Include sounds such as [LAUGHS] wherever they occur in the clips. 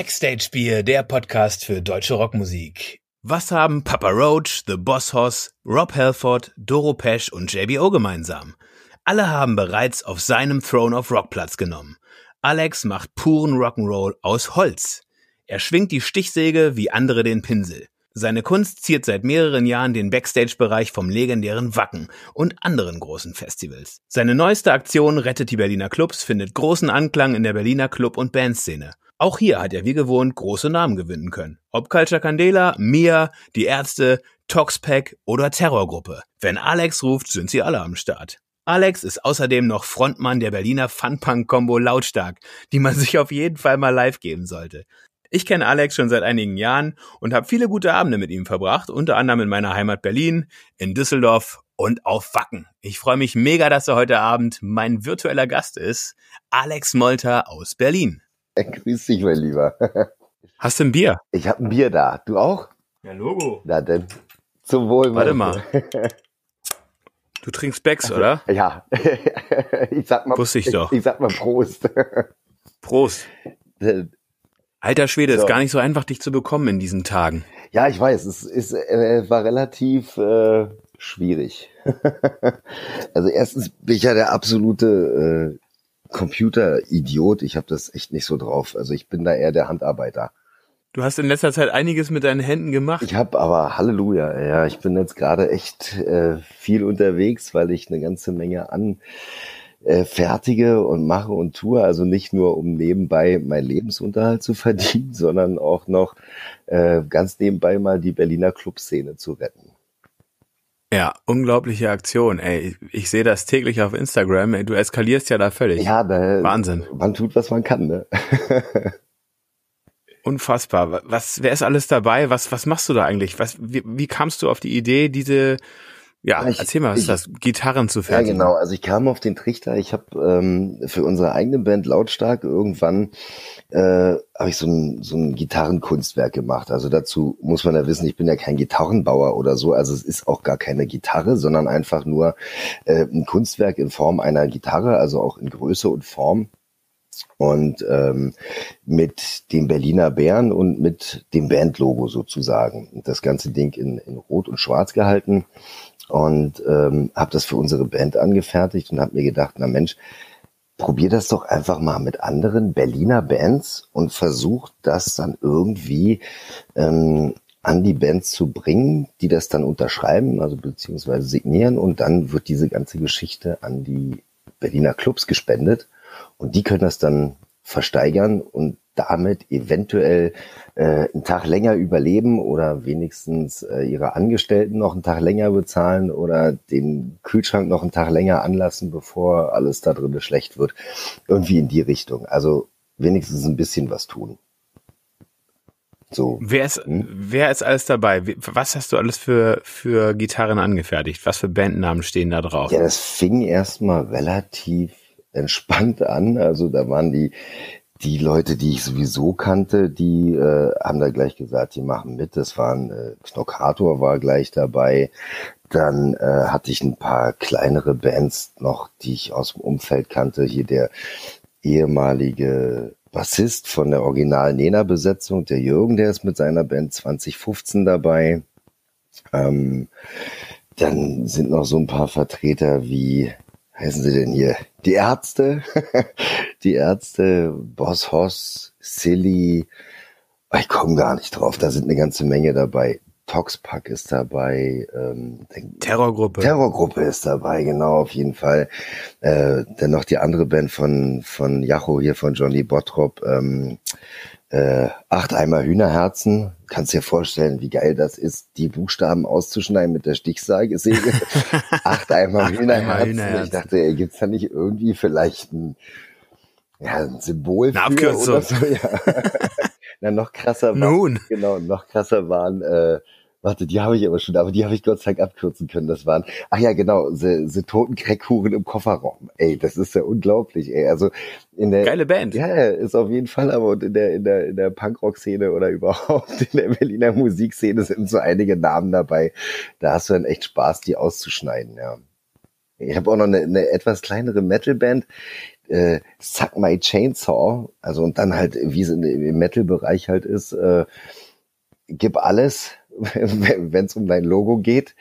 Backstage Bier, der Podcast für deutsche Rockmusik. Was haben Papa Roach, The Boss Hoss, Rob Halford, Doro Pesch und JBO gemeinsam? Alle haben bereits auf seinem Throne of Rock Platz genommen. Alex macht puren Rock'n'Roll aus Holz. Er schwingt die Stichsäge wie andere den Pinsel. Seine Kunst ziert seit mehreren Jahren den Backstage-Bereich vom legendären Wacken und anderen großen Festivals. Seine neueste Aktion Rettet die Berliner Clubs findet großen Anklang in der Berliner Club- und Bandszene. Auch hier hat er wie gewohnt große Namen gewinnen können. Ob Culture Candela, Mia, die Ärzte, Toxpack oder Terrorgruppe. Wenn Alex ruft, sind sie alle am Start. Alex ist außerdem noch Frontmann der Berliner Funpunk-Kombo Lautstark, die man [LAUGHS] sich auf jeden Fall mal live geben sollte. Ich kenne Alex schon seit einigen Jahren und habe viele gute Abende mit ihm verbracht, unter anderem in meiner Heimat Berlin, in Düsseldorf und auf Wacken. Ich freue mich mega, dass er heute Abend mein virtueller Gast ist, Alex Molter aus Berlin. Grüß dich, mein Lieber. [LAUGHS] Hast du ein Bier? Ich habe ein Bier da. Du auch? Ja, Logo. Na denn, zum Wohl. Warte mal. Du trinkst Becks, oder? [LAUGHS] Ja. [LAUGHS] ich sag mal. Wusste ich doch. Ich, ich sag mal Prost. Prost. Alter Schwede, so. ist gar nicht so einfach, dich zu bekommen in diesen Tagen. Ja, ich weiß, es ist, äh, war relativ äh, schwierig. also erstens bin ich ja der absolute äh, Computer-Idiot. Ich habe das echt nicht so drauf. Also ich bin da eher der Handarbeiter. Du hast in letzter Zeit einiges mit deinen Händen gemacht. Ich habe aber Halleluja, ja, ich bin jetzt gerade echt äh, viel unterwegs, weil ich eine ganze Menge an äh, fertige und mache und tue. Also nicht nur, um nebenbei meinen Lebensunterhalt zu [LAUGHS] verdienen, sondern auch noch äh, ganz nebenbei mal die Berliner Clubszene zu retten. Ja, unglaubliche Aktion. Ey, ich sehe das täglich auf Instagram. Ey, du eskalierst ja da völlig. Ja, da, Wahnsinn. Man tut, was man kann, ne? [LAUGHS] Unfassbar. Was, wer ist alles dabei? Was, was machst du da eigentlich? Was, wie, wie kamst du auf die Idee, diese ja, ich, erzähl mal, was ich, ist das? Gitarren zu fertigen? Ja, genau. Also ich kam auf den Trichter. Ich habe ähm, für unsere eigene Band Lautstark irgendwann äh, habe ich so ein, so ein Gitarrenkunstwerk gemacht. Also dazu muss man ja wissen, ich bin ja kein Gitarrenbauer oder so. Also es ist auch gar keine Gitarre, sondern einfach nur äh, ein Kunstwerk in Form einer Gitarre, also auch in Größe und Form und ähm, mit dem Berliner Bären und mit dem Bandlogo sozusagen. Das ganze Ding in, in Rot und Schwarz gehalten. Und ähm, habe das für unsere Band angefertigt und habe mir gedacht, na Mensch, probier das doch einfach mal mit anderen Berliner Bands und versuch das dann irgendwie ähm, an die Bands zu bringen, die das dann unterschreiben, also beziehungsweise signieren. Und dann wird diese ganze Geschichte an die Berliner Clubs gespendet und die können das dann versteigern und damit eventuell äh, einen Tag länger überleben oder wenigstens äh, ihre Angestellten noch einen Tag länger bezahlen oder den Kühlschrank noch einen Tag länger anlassen, bevor alles da drin schlecht wird. Irgendwie in die Richtung. Also wenigstens ein bisschen was tun. So. Wer ist, hm? wer ist alles dabei? Was hast du alles für, für Gitarren angefertigt? Was für Bandnamen stehen da drauf? Ja, das fing erstmal relativ entspannt an. Also da waren die die Leute, die ich sowieso kannte, die äh, haben da gleich gesagt, die machen mit. Das waren äh, Knockator war gleich dabei. Dann äh, hatte ich ein paar kleinere Bands noch, die ich aus dem Umfeld kannte. Hier der ehemalige Bassist von der Original Nena Besetzung, der Jürgen, der ist mit seiner Band 2015 dabei. Ähm, dann sind noch so ein paar Vertreter wie heißen sie denn hier? Die Ärzte, [LAUGHS] die Ärzte, Boss Hoss, Silly, ich komme gar nicht drauf, da sind eine ganze Menge dabei. Toxpack ist dabei. Ähm, Terrorgruppe. Terrorgruppe ist dabei, genau, auf jeden Fall. Äh, dann noch die andere Band von, von Jacho hier, von Johnny Bottrop. Ähm, äh, acht Eimer Hühnerherzen. Kannst dir vorstellen, wie geil das ist, die Buchstaben auszuschneiden mit der Stichsäge. [LAUGHS] acht Eimer Hühnerherzen. Hühnerherzen. Ich dachte, ey, gibt's da nicht irgendwie vielleicht ein, ja, ein Symbol Eine für Abkürzung. oder so? [LAUGHS] Ja. Na, noch krasser war, Nun. genau, noch krasser waren äh, Warte, die habe ich aber schon, aber die habe ich Gott sei Dank abkürzen können. Das waren, ach ja, genau, sie, sie toten Crackhuren im Kofferraum. Ey, das ist ja unglaublich, ey. Also in der geile Band. Ja, ist auf jeden Fall, aber in der in der in der Punkrock-Szene oder [LAUGHS] überhaupt in der Berliner Musikszene sind so einige Namen dabei. Da hast du dann echt Spaß, die auszuschneiden, ja. Ich habe auch noch eine, eine etwas kleinere Metal-Band äh, Suck My Chainsaw, also und dann halt, wie es im Metal-Bereich halt ist, äh, gib alles, [LAUGHS] wenn es um dein Logo geht.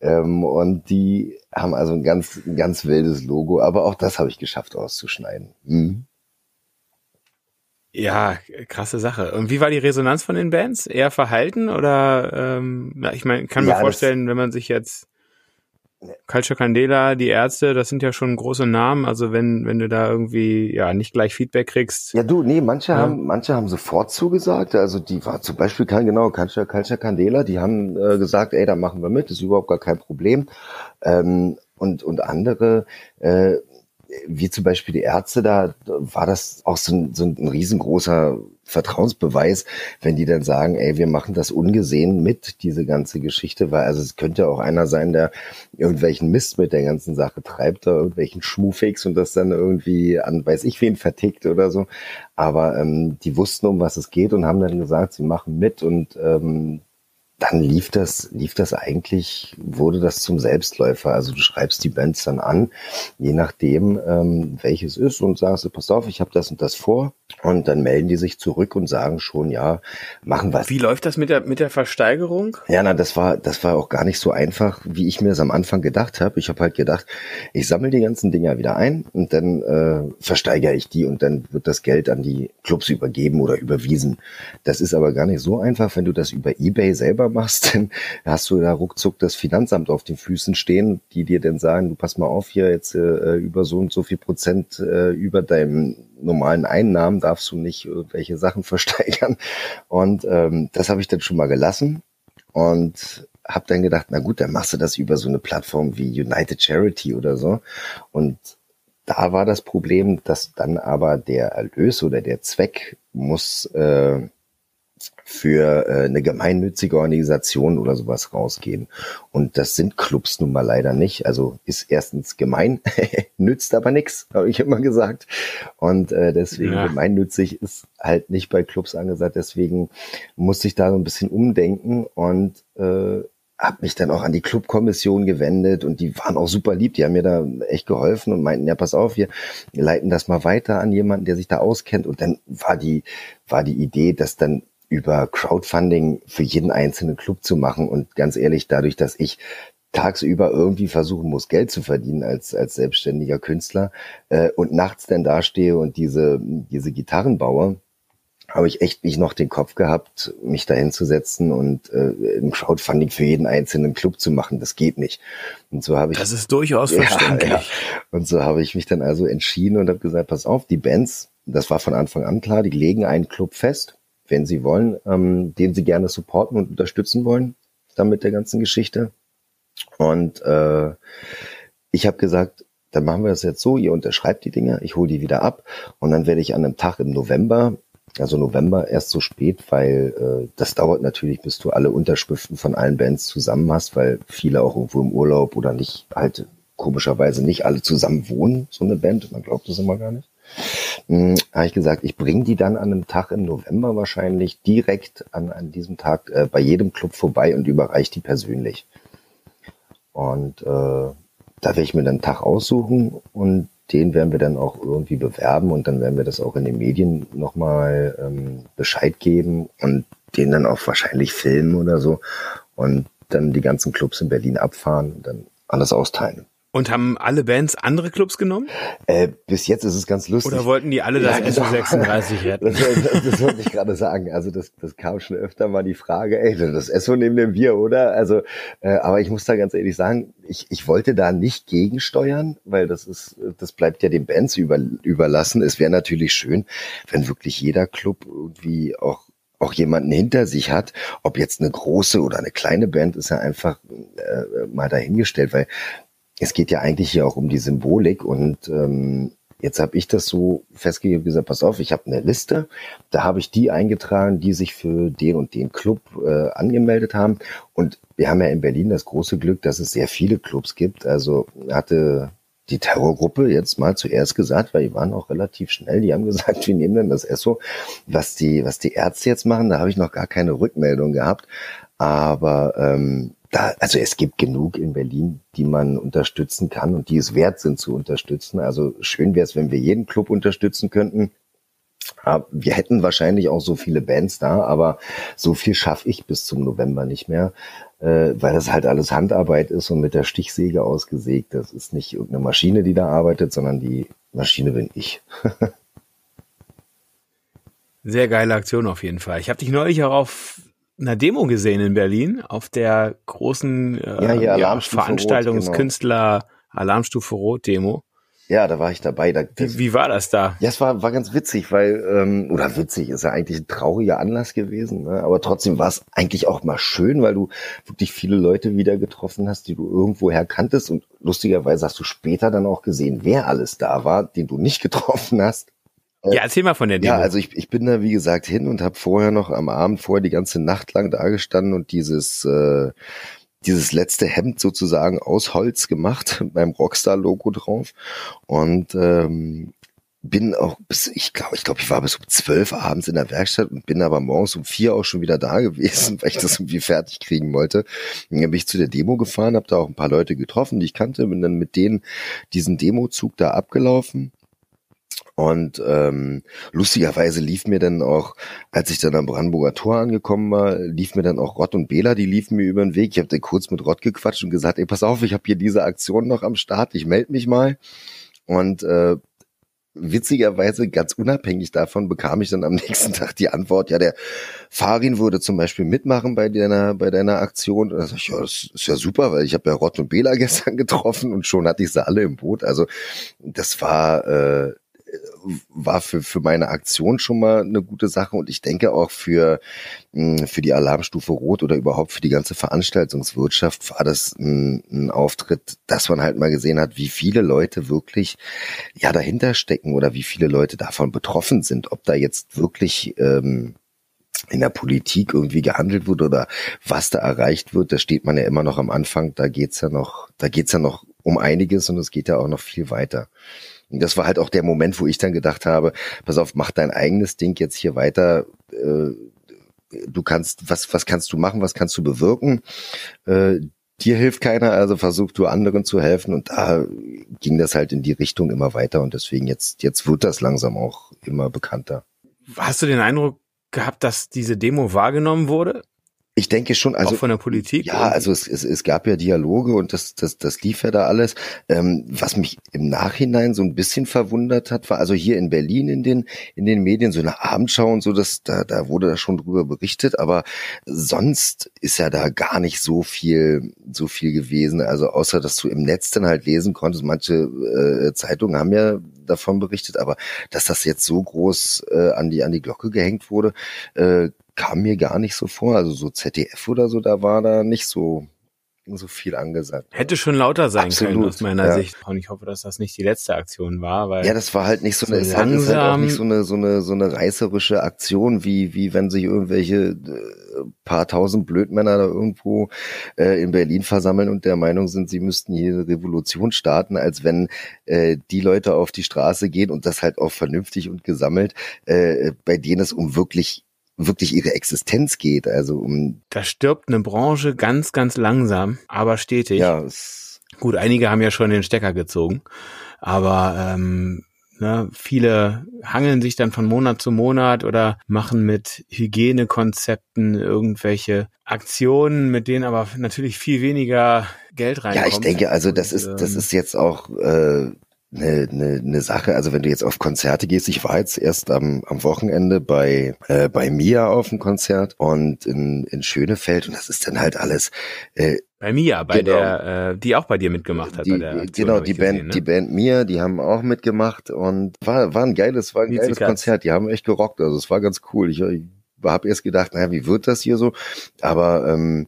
Ähm, und die haben also ein ganz, ein ganz wildes Logo, aber auch das habe ich geschafft auszuschneiden. Mhm. Ja, krasse Sache. Und wie war die Resonanz von den Bands? Eher verhalten oder ähm, ich meine, kann mir ja, vorstellen, wenn man sich jetzt Culture Candela, die Ärzte, das sind ja schon große Namen. Also wenn, wenn du da irgendwie ja nicht gleich Feedback kriegst. Ja, du, nee, manche ja. haben, manche haben sofort zugesagt. Also die war zum Beispiel kein genau Culture, Culture Candela, die haben äh, gesagt, ey, da machen wir mit, ist überhaupt gar kein Problem. Ähm, und, und andere, äh, wie zum Beispiel die Ärzte, da war das auch so ein, so ein riesengroßer Vertrauensbeweis, wenn die dann sagen, ey, wir machen das ungesehen mit, diese ganze Geschichte, weil also es könnte auch einer sein, der irgendwelchen Mist mit der ganzen Sache treibt, oder irgendwelchen Schmufix und das dann irgendwie an weiß ich wen vertickt oder so. Aber ähm, die wussten, um was es geht und haben dann gesagt, sie machen mit und ähm, dann lief das, lief das eigentlich, wurde das zum Selbstläufer. Also du schreibst die Bands dann an, je nachdem, ähm, welches ist und sagst pass auf, ich habe das und das vor. Und dann melden die sich zurück und sagen schon, ja, machen wir. Wie läuft das mit der, mit der Versteigerung? Ja, na, das war, das war auch gar nicht so einfach, wie ich mir es am Anfang gedacht habe. Ich habe halt gedacht, ich sammle die ganzen Dinger wieder ein und dann äh, versteigere ich die und dann wird das Geld an die Clubs übergeben oder überwiesen. Das ist aber gar nicht so einfach, wenn du das über Ebay selber machst, [LAUGHS] dann hast du da ruckzuck das Finanzamt auf den Füßen stehen, die dir dann sagen, du pass mal auf hier jetzt äh, über so und so viel Prozent äh, über deinem normalen Einnahmen darfst du nicht irgendwelche Sachen [LAUGHS] versteigern. Und ähm, das habe ich dann schon mal gelassen und habe dann gedacht, na gut, dann machst du das über so eine Plattform wie United Charity oder so. Und da war das Problem, dass dann aber der Erlös oder der Zweck muss äh, für äh, eine gemeinnützige Organisation oder sowas rausgehen. Und das sind Clubs nun mal leider nicht. Also ist erstens gemein, [LAUGHS] nützt aber nichts, habe ich immer gesagt. Und äh, deswegen ja. gemeinnützig ist halt nicht bei Clubs angesagt. Deswegen musste ich da so ein bisschen umdenken und äh, habe mich dann auch an die Clubkommission gewendet und die waren auch super lieb, die haben mir da echt geholfen und meinten, ja, pass auf, wir leiten das mal weiter an jemanden, der sich da auskennt und dann war die war die Idee, dass dann über Crowdfunding für jeden einzelnen Club zu machen. Und ganz ehrlich, dadurch, dass ich tagsüber irgendwie versuchen muss, Geld zu verdienen als, als selbstständiger Künstler äh, und nachts dann dastehe und diese, diese Gitarren baue, habe ich echt nicht noch den Kopf gehabt, mich dahin zu setzen und äh, ein Crowdfunding für jeden einzelnen Club zu machen. Das geht nicht. Und so habe ich. Das ist durchaus [LAUGHS] ja, verständlich. Ja. Und so habe ich mich dann also entschieden und habe gesagt, pass auf, die Bands, das war von Anfang an klar, die legen einen Club fest wenn Sie wollen, ähm, den Sie gerne supporten und unterstützen wollen, dann mit der ganzen Geschichte. Und äh, ich habe gesagt, dann machen wir das jetzt so, ihr unterschreibt die Dinge, ich hole die wieder ab und dann werde ich an einem Tag im November, also November erst so spät, weil äh, das dauert natürlich, bis du alle Unterschriften von allen Bands zusammen hast, weil viele auch irgendwo im Urlaub oder nicht halt komischerweise nicht alle zusammen wohnen, so eine Band, man glaubt das immer gar nicht. Hm, habe ich gesagt, ich bringe die dann an einem Tag im November wahrscheinlich direkt an, an diesem Tag äh, bei jedem Club vorbei und überreiche die persönlich. Und äh, da werde ich mir dann einen Tag aussuchen und den werden wir dann auch irgendwie bewerben und dann werden wir das auch in den Medien nochmal ähm, Bescheid geben und den dann auch wahrscheinlich filmen oder so und dann die ganzen Clubs in Berlin abfahren und dann alles austeilen. Und haben alle Bands andere Clubs genommen? Äh, bis jetzt ist es ganz lustig. Oder wollten die alle das ja, genau. SO36 retten? Das, das, das, wollte ich gerade sagen. Also das, das kam schon öfter mal die Frage, ey, das SO nehmen dem wir, oder? Also, äh, aber ich muss da ganz ehrlich sagen, ich, ich wollte da nicht gegensteuern, weil das ist, das bleibt ja den Bands über, überlassen. Es wäre natürlich schön, wenn wirklich jeder Club irgendwie auch auch jemanden hinter sich hat, ob jetzt eine große oder eine kleine Band, ist ja einfach äh, mal dahingestellt, weil es geht ja eigentlich hier auch um die Symbolik und ähm, jetzt habe ich das so festgegeben, gesagt, pass auf, ich habe eine Liste, da habe ich die eingetragen, die sich für den und den Club äh, angemeldet haben und wir haben ja in Berlin das große Glück, dass es sehr viele Clubs gibt, also hatte die Terrorgruppe jetzt mal zuerst gesagt, weil die waren auch relativ schnell, die haben gesagt, [LAUGHS] wir nehmen dann das ESSO. Was die, was die Ärzte jetzt machen, da habe ich noch gar keine Rückmeldung gehabt. Aber ähm, da, also es gibt genug in Berlin, die man unterstützen kann und die es wert sind zu unterstützen. Also schön wäre es, wenn wir jeden Club unterstützen könnten. Wir hätten wahrscheinlich auch so viele Bands da, aber so viel schaffe ich bis zum November nicht mehr, äh, weil das halt alles Handarbeit ist und mit der Stichsäge ausgesägt. Das ist nicht irgendeine Maschine, die da arbeitet, sondern die Maschine bin ich. [LAUGHS] Sehr geile Aktion auf jeden Fall. Ich habe dich neulich auch auf einer Demo gesehen in Berlin, auf der großen äh, ja, ja, Veranstaltungskünstler genau. Alarmstufe Rot Demo. Ja, da war ich dabei. Da, wie, wie war das da? Ja, es war, war ganz witzig, weil, ähm, oder witzig, ist ja eigentlich ein trauriger Anlass gewesen, ne? aber trotzdem war es eigentlich auch mal schön, weil du wirklich viele Leute wieder getroffen hast, die du irgendwoher kanntest und lustigerweise hast du später dann auch gesehen, wer alles da war, den du nicht getroffen hast. Äh, ja, erzähl mal von der Demo. Ja, also ich, ich bin da wie gesagt hin und habe vorher noch am Abend vorher die ganze Nacht lang da gestanden und dieses äh, dieses letzte Hemd sozusagen aus Holz gemacht [LAUGHS] beim Rockstar-Logo drauf und ähm, bin auch bis, ich glaube, ich glaube, ich war bis um zwölf abends in der Werkstatt und bin aber morgens um vier auch schon wieder da gewesen, [LAUGHS] weil ich das irgendwie fertig kriegen wollte. Dann bin ich zu der Demo gefahren, habe da auch ein paar Leute getroffen, die ich kannte, bin dann mit denen diesen Demozug da abgelaufen und ähm, lustigerweise lief mir dann auch, als ich dann am Brandenburger Tor angekommen war, lief mir dann auch Rott und Bela, die liefen mir über den Weg. Ich habe dann kurz mit Rott gequatscht und gesagt, ey, pass auf, ich habe hier diese Aktion noch am Start, ich melde mich mal. Und äh, witzigerweise, ganz unabhängig davon, bekam ich dann am [LAUGHS] nächsten Tag die Antwort, ja, der Farin würde zum Beispiel mitmachen bei deiner, bei deiner Aktion. Und da sag ich, ja, das ist ja super, weil ich habe ja Rott und Bela [LAUGHS] gestern getroffen und schon hatte ich sie alle im Boot. Also das war äh, war für, für meine Aktion schon mal eine gute Sache. Und ich denke auch für, für die Alarmstufe Rot oder überhaupt für die ganze Veranstaltungswirtschaft war das ein, ein Auftritt, dass man halt mal gesehen hat, wie viele Leute wirklich ja dahinter stecken oder wie viele Leute davon betroffen sind, ob da jetzt wirklich ähm, in der Politik irgendwie gehandelt wird oder was da erreicht wird, da steht man ja immer noch am Anfang, da geht's ja noch, da geht's ja noch um einiges und es geht ja auch noch viel weiter. Und das war halt auch der Moment, wo ich dann gedacht habe, pass auf, mach dein eigenes Ding jetzt hier weiter. Äh, du kannst, was, was kannst du machen, was kannst du bewirken? Äh, dir hilft keiner, also versuch du anderen zu helfen. Und da ging das halt in die Richtung immer weiter. Und deswegen jetzt, jetzt wird das langsam auch immer bekannter. Hast du den Eindruck gehabt, dass diese Demo wahrgenommen wurde? Ich denke schon, also auch von der Politik. Ja, also es, es, es gab ja Dialoge und das, das, das lief ja da alles. Ähm, was mich im Nachhinein so ein bisschen verwundert hat, war also hier in Berlin in den in den Medien so eine Abendschau und so, das da da wurde da schon drüber berichtet, aber sonst ist ja da gar nicht so viel so viel gewesen. Also außer dass du im Netz dann halt lesen konntest. Manche äh, Zeitungen haben ja davon berichtet, aber dass das jetzt so groß äh, an die an die Glocke gehängt wurde, äh, kam mir gar nicht so vor. Also so ZDF oder so, da war da nicht so so viel angesagt. Hätte schon lauter sein Absolut, können aus meiner ja. Sicht. Und ich hoffe, dass das nicht die letzte Aktion war, weil ja, das war halt nicht so eine, so langsam, halt, halt auch nicht so eine so eine so eine reißerische Aktion wie wie wenn sich irgendwelche äh, paar tausend Blödmänner da irgendwo äh, in Berlin versammeln und der Meinung sind, sie müssten hier eine Revolution starten, als wenn äh, die Leute auf die Straße gehen und das halt auch vernünftig und gesammelt, äh, bei denen es um wirklich wirklich ihre Existenz geht. Also um da stirbt eine Branche ganz, ganz langsam, aber stetig. Ja. Gut, einige haben ja schon den Stecker gezogen, aber ähm, ne, viele hangeln sich dann von Monat zu Monat oder machen mit Hygienekonzepten irgendwelche Aktionen, mit denen aber natürlich viel weniger Geld reinkommt. Ja, ich denke, also das ist das ähm, ist jetzt auch äh, eine, eine, eine Sache. Also wenn du jetzt auf Konzerte gehst, ich war jetzt erst am, am Wochenende bei äh, bei Mia auf dem Konzert und in, in Schönefeld und das ist dann halt alles. Äh, bei Mia, bei genau, der, äh, die auch bei dir mitgemacht hat. Die, bei der Aktion, genau, die Band, gesehen, ne? die Band Mia, die haben auch mitgemacht und war, war ein geiles, war ein geiles Konzert. Die haben echt gerockt. Also es war ganz cool. Ich, ich habe erst gedacht, naja, wie wird das hier so? Aber ähm,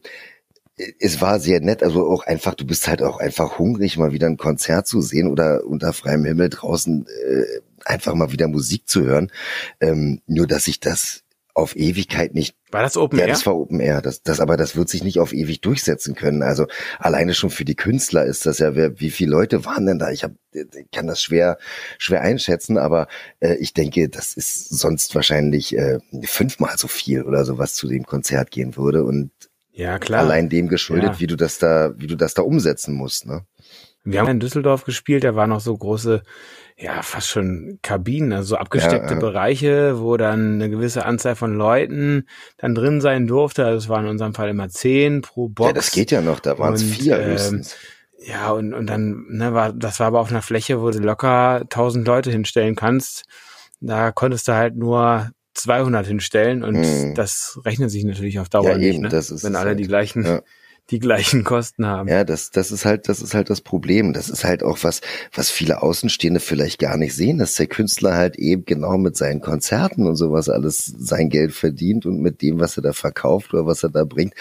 es war sehr nett, also auch einfach, du bist halt auch einfach hungrig, mal wieder ein Konzert zu sehen oder unter freiem Himmel draußen äh, einfach mal wieder Musik zu hören. Ähm, nur, dass ich das auf Ewigkeit nicht. War das Open ja, Air? Ja, das war Open Air. Das, das, aber das wird sich nicht auf ewig durchsetzen können. Also alleine schon für die Künstler ist das ja, wie viele Leute waren denn da? Ich hab, kann das schwer, schwer einschätzen, aber äh, ich denke, das ist sonst wahrscheinlich äh, fünfmal so viel oder so, was zu dem Konzert gehen würde. Und Ja, klar. Allein dem geschuldet, ja. wie du das da, wie du das da umsetzen musst, ne? Wir haben in Düsseldorf gespielt, da waren noch so große, ja, fast schon Kabinen, also so abgesteckte ja, ja. Bereiche, wo dann eine gewisse Anzahl von Leuten dann drin sein durfte. Also es waren in unserem Fall immer zehn pro Box. Ja, das geht ja noch, da waren es vier ähm, höchstens. Ja, und, und dann, ne, war, das war aber auf einer Fläche, wo du locker tausend Leute hinstellen kannst. Da konntest du halt nur 200 hinstellen und hm. das rechnet sich natürlich auf Dauer ja, nicht, eben, ne? das ist wenn alle halt. die gleichen ja [LAUGHS] die gleichen Kosten haben. Ja, das, das ist halt, das ist halt das Problem. Das ist halt auch was, was viele Außenstehende vielleicht gar nicht sehen, dass der Künstler halt eben genau mit seinen Konzerten und sowas alles sein Geld verdient und mit dem, was er da verkauft oder was er da bringt.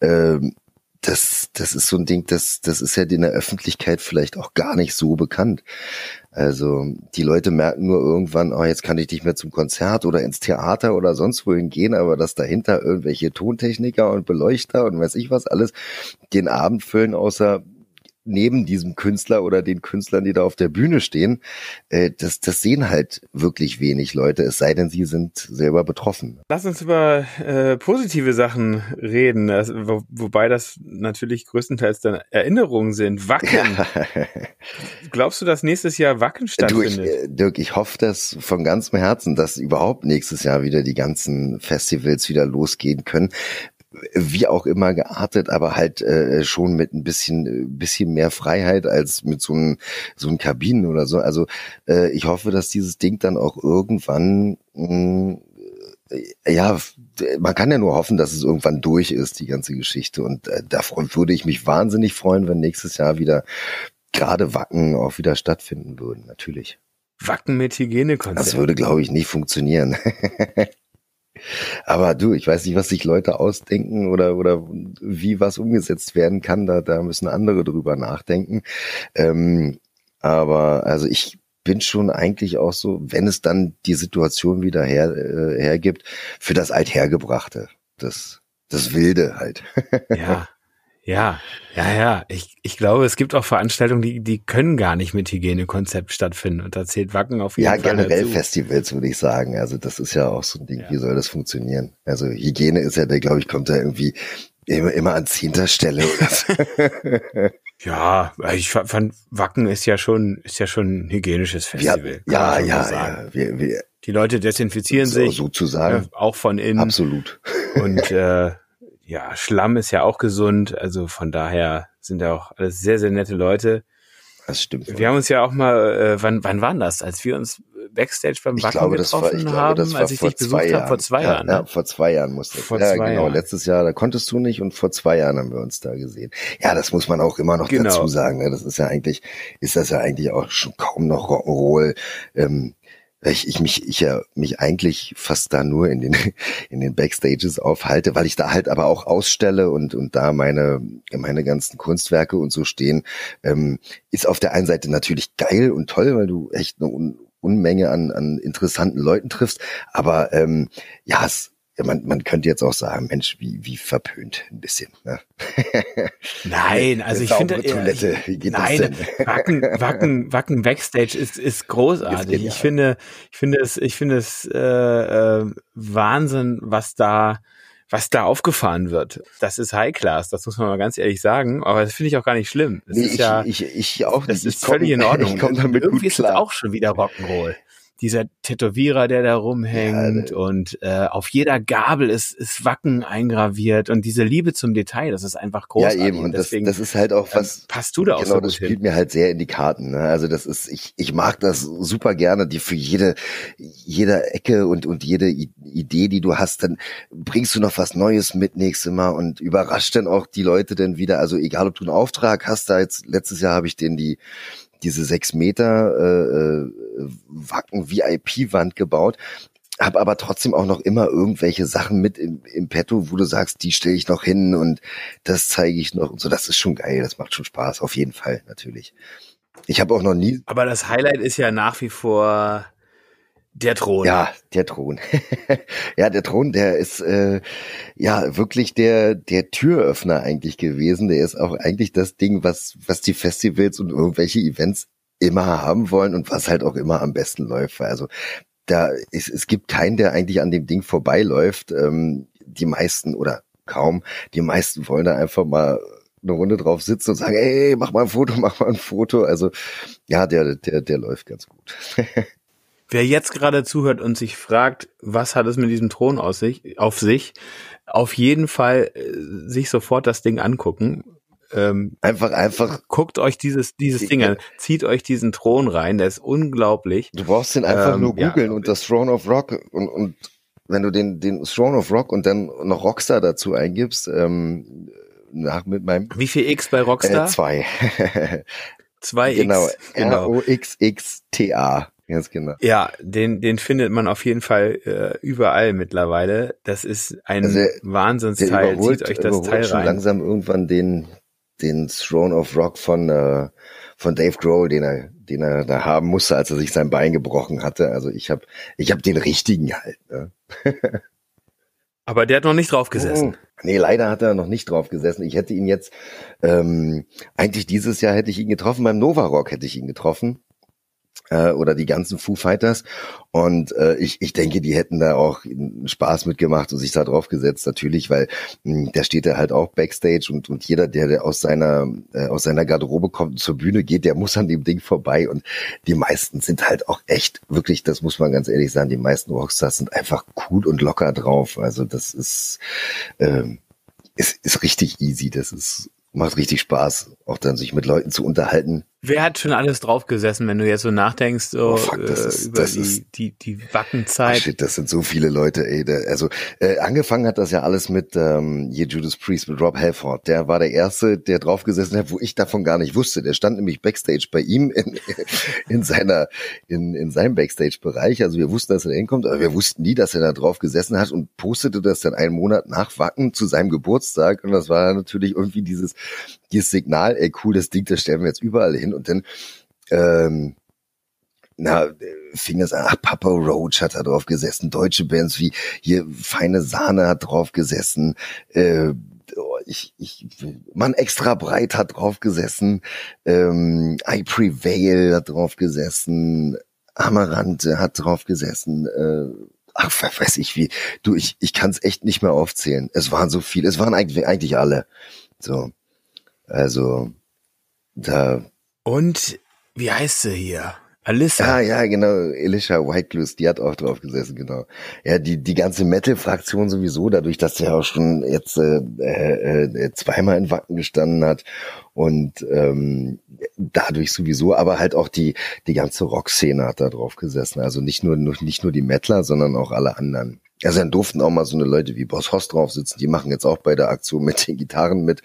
Ähm, das, das ist so ein Ding, das, das ist ja in der Öffentlichkeit vielleicht auch gar nicht so bekannt. Also die Leute merken nur irgendwann, oh, jetzt kann ich nicht mehr zum Konzert oder ins Theater oder sonst wohin gehen, aber dass dahinter irgendwelche Tontechniker und Beleuchter und weiß ich was alles den Abend füllen, außer neben diesem Künstler oder den Künstlern, die da auf der Bühne stehen, äh, das, das sehen halt wirklich wenig Leute, es sei denn, sie sind selber betroffen. Lass uns über äh, positive Sachen reden, also, wo, wobei das natürlich größtenteils dann Erinnerungen sind. Wacken. Ja. [LAUGHS] Glaubst du, dass nächstes Jahr Wacken stattfindet? Du, ich, äh, Dirk, ich hoffe das von ganzem Herzen, dass überhaupt nächstes Jahr wieder die ganzen Festivals wieder losgehen können wie auch immer geartet, aber halt äh, schon mit ein bisschen bisschen mehr Freiheit als mit so einem so einem Kabinen oder so. Also äh, ich hoffe, dass dieses Ding dann auch irgendwann mh, äh, ja, man kann ja nur hoffen, dass es irgendwann durch ist, die ganze Geschichte. Und äh, da würde ich mich wahnsinnig freuen, wenn nächstes Jahr wieder gerade Wacken auch wieder stattfinden würden, natürlich. Wacken mit Hygienekonzept. Das würde, glaube ich, nicht funktionieren. [LAUGHS] Aber du, ich weiß nicht, was sich Leute ausdenken oder, oder wie was umgesetzt werden kann. Da, da müssen andere drüber nachdenken. Ähm, aber also ich bin schon eigentlich auch so, wenn es dann die Situation wieder her, äh, hergibt, für das Althergebrachte. Das, das Wilde halt. Ja, [LAUGHS] Ja, ja, ja. Ich, ich glaube, es gibt auch Veranstaltungen, die, die können gar nicht mit Hygienekonzept stattfinden. Und da zählt Wacken auf jeden ja, Fall. Ja, generell dazu. Festivals würde ich sagen. Also das ist ja auch so ein Ding, ja. wie soll das funktionieren? Also Hygiene ist ja, der glaube ich, kommt da irgendwie immer, immer an zehnter Stelle oder so. [LAUGHS] ja, ich fand, Wacken ist ja schon, ist ja schon ein hygienisches Festival. Ja, ja, ja, ja. Wir, wir, die Leute desinfizieren so, sich. Sozusagen. Ja, auch von innen. Absolut. Und äh, [LAUGHS] ja, Schlamm ist ja auch gesund, also von daher sind ja auch alles sehr, sehr nette Leute. Das stimmt. Wir haben uns ja auch mal, äh, wann, wann waren das? Als wir uns Backstage beim Wacken glaube, getroffen war, ich glaube, haben, das war als ich dich besucht habe, vor zwei Jahren. Ja, ne? vor zwei Jahren musste vor ja, zwei genau. Jahren. Letztes Jahr, da konntest du nicht und vor zwei Jahren haben wir uns da gesehen. Ja, das muss man auch immer noch genau. dazu sagen. Ne? Das ist ja eigentlich, ist das ja eigentlich auch schon kaum noch Rock'n'Roll. Ähm, ich, ich mich ich ja mich eigentlich fast da nur in den [LAUGHS] in den Backstages aufhalte, weil ich da halt aber auch ausstelle und und da meine meine ganzen Kunstwerke und so stehen, ähm, ist auf der einen Seite natürlich geil und toll, weil du echt eine Un Unmenge an an interessanten Leuten triffst, aber ähm, ja, es ja, man, man könnte jetzt auch sagen, Mensch, wie, wie verpönt ein bisschen. Ne? [LAUGHS] Nein, also ich finde, Toilette, wie geht nein, das denn? Wacken, Wacken, [LAUGHS] Wacken Backstage ist, ist großartig. Ich finde, ich finde es, ich finde es äh, äh, Wahnsinn, was da, was da aufgefahren wird. Das ist High Class, das muss man mal ganz ehrlich sagen. Aber das finde ich auch gar nicht schlimm. Das nee, ist ich, ja, ich, ich auch Das nicht. ist völlig in Ordnung. [LAUGHS] Ich komme damit Irgendwie gut klar. ist es auch schon wieder Rock'n'Roll dieser Tätowierer, der da rumhängt ja, und äh, auf jeder Gabel ist, ist Wacken eingraviert und diese Liebe zum Detail, das ist einfach großartig. Ja, eben, und deswegen, das, das ist halt auch was, ähm, passt du da auch genau, so das spielt hin. mir halt sehr in die Karten. Ne? Also das ist, ich, ich mag das super gerne, die für jede, jede Ecke und, und jede Idee, die du hast, dann bringst du noch was Neues mit nächstes Mal und überrascht dann auch die Leute dann wieder. Also egal, ob du einen Auftrag hast, da jetzt, letztes Jahr habe ich denen die, diese sechs Meter äh, äh Wacken VIP-Wand gebaut, habe aber trotzdem auch noch immer irgendwelche Sachen mit im, im Petto, wo du sagst, die stelle ich noch hin und das zeige ich noch und so. Das ist schon geil, das macht schon Spaß, auf jeden Fall natürlich. Ich habe auch noch nie. Aber das Highlight ist ja nach wie vor der Thron. Ja, der Thron. [LAUGHS] ja, der Thron, der ist äh, ja wirklich der der Türöffner eigentlich gewesen. Der ist auch eigentlich das Ding, was was die Festivals und irgendwelche Events immer haben wollen und was halt auch immer am besten läuft. Also da ist, es gibt keinen, der eigentlich an dem Ding vorbeiläuft. Ähm, die meisten oder kaum. Die meisten wollen da einfach mal eine Runde drauf sitzen und sagen, ey, mach mal ein Foto, mach mal ein Foto. Also ja, der, der, der läuft ganz gut. [LAUGHS] Wer jetzt gerade zuhört und sich fragt, was hat es mit diesem Thron aus sich, auf sich, auf jeden Fall äh, sich sofort das Ding angucken. Ähm, einfach, einfach. Guckt euch dieses, dieses Ding an. Zieht euch diesen Thron rein. Der ist unglaublich. Du brauchst den einfach ähm, nur googeln ja. und das Throne of Rock und, und wenn du den, den Throne of Rock und dann noch Rockstar dazu eingibst, ähm, nach mit meinem. Wie viel X bei Rockstar? Äh, zwei. [LAUGHS] zwei genau, X. Genau. R-O-X-X-T-A. Ganz genau. Ja, den, den findet man auf jeden Fall äh, überall mittlerweile. Das ist ein also Wahnsinnsteil. Zieht euch das Teil schon rein. langsam irgendwann den, den Throne of Rock von, äh, von Dave Grohl, den er, den er da haben musste, als er sich sein Bein gebrochen hatte. Also ich habe ich hab den richtigen halt. Ne? [LAUGHS] Aber der hat noch nicht drauf gesessen. Oh, nee, leider hat er noch nicht drauf gesessen. Ich hätte ihn jetzt, ähm, eigentlich dieses Jahr hätte ich ihn getroffen, beim Nova Rock hätte ich ihn getroffen äh, oder die ganzen Foo Fighters. Und äh, ich, ich denke, die hätten da auch Spaß mitgemacht und sich da drauf gesetzt, natürlich, weil mh, hm, der steht ja halt auch Backstage und, und jeder, der, der aus seiner äh, aus seiner Garderobe kommt und zur Bühne geht, der muss an dem Ding vorbei. Und die meisten sind halt auch echt, wirklich, das muss man ganz ehrlich sagen, die meisten Rockstars sind einfach cool und locker drauf. Also das ist, ähm, ist, ist richtig easy. Das ist macht richtig Spaß, auch dann sich mit Leuten zu unterhalten, Wer hat schon alles draufgesessen, wenn du jetzt so nachdenkst so, oh, fuck, das äh, ist, über das die, ist, die, die Backenzeit? Oh shit, das sind so viele Leute, ey. Der, also äh, angefangen hat das ja alles mit ähm, hier Judas Priest, mit Rob Halford. Der war der Erste, der draufgesessen hat, wo ich davon gar nicht wusste. Der stand nämlich Backstage bei ihm in, [LAUGHS] in seiner, in, in seinem Backstage-Bereich. Also wir wussten, dass er da hinkommt, aber wir wussten nie, dass er da drauf gesessen hat und postete das dann einen Monat nach Wacken zu seinem Geburtstag. Und das war natürlich irgendwie dieses, dieses Signal, ey cool, das Ding, das stellen wir jetzt überall hin und dann ähm, na, fing es an, ach, Papa Roach hat da drauf gesessen, deutsche Bands wie hier Feine Sahne hat drauf gesessen, äh, oh, ich, ich, man extra breit hat drauf gesessen, ähm, I Prevail hat drauf gesessen, Amarante hat drauf gesessen, äh, ach, weiß ich wie, du, ich, ich kann es echt nicht mehr aufzählen. Es waren so viele, es waren eigentlich, eigentlich alle. So, also, da und wie heißt sie hier? Alyssa. Ah, ja, genau. Elisha Whitecluse, die hat auch drauf gesessen, genau. Ja, die, die ganze Metal-Fraktion sowieso, dadurch, dass er auch schon jetzt äh, äh, äh, zweimal in Wacken gestanden hat und ähm, dadurch sowieso, aber halt auch die, die ganze Rockszene hat da drauf gesessen. Also nicht nur, nicht nur die Mettler, sondern auch alle anderen. Also dann durften auch mal so eine Leute wie Boss Hoss drauf sitzen. Die machen jetzt auch bei der Aktion mit den Gitarren mit.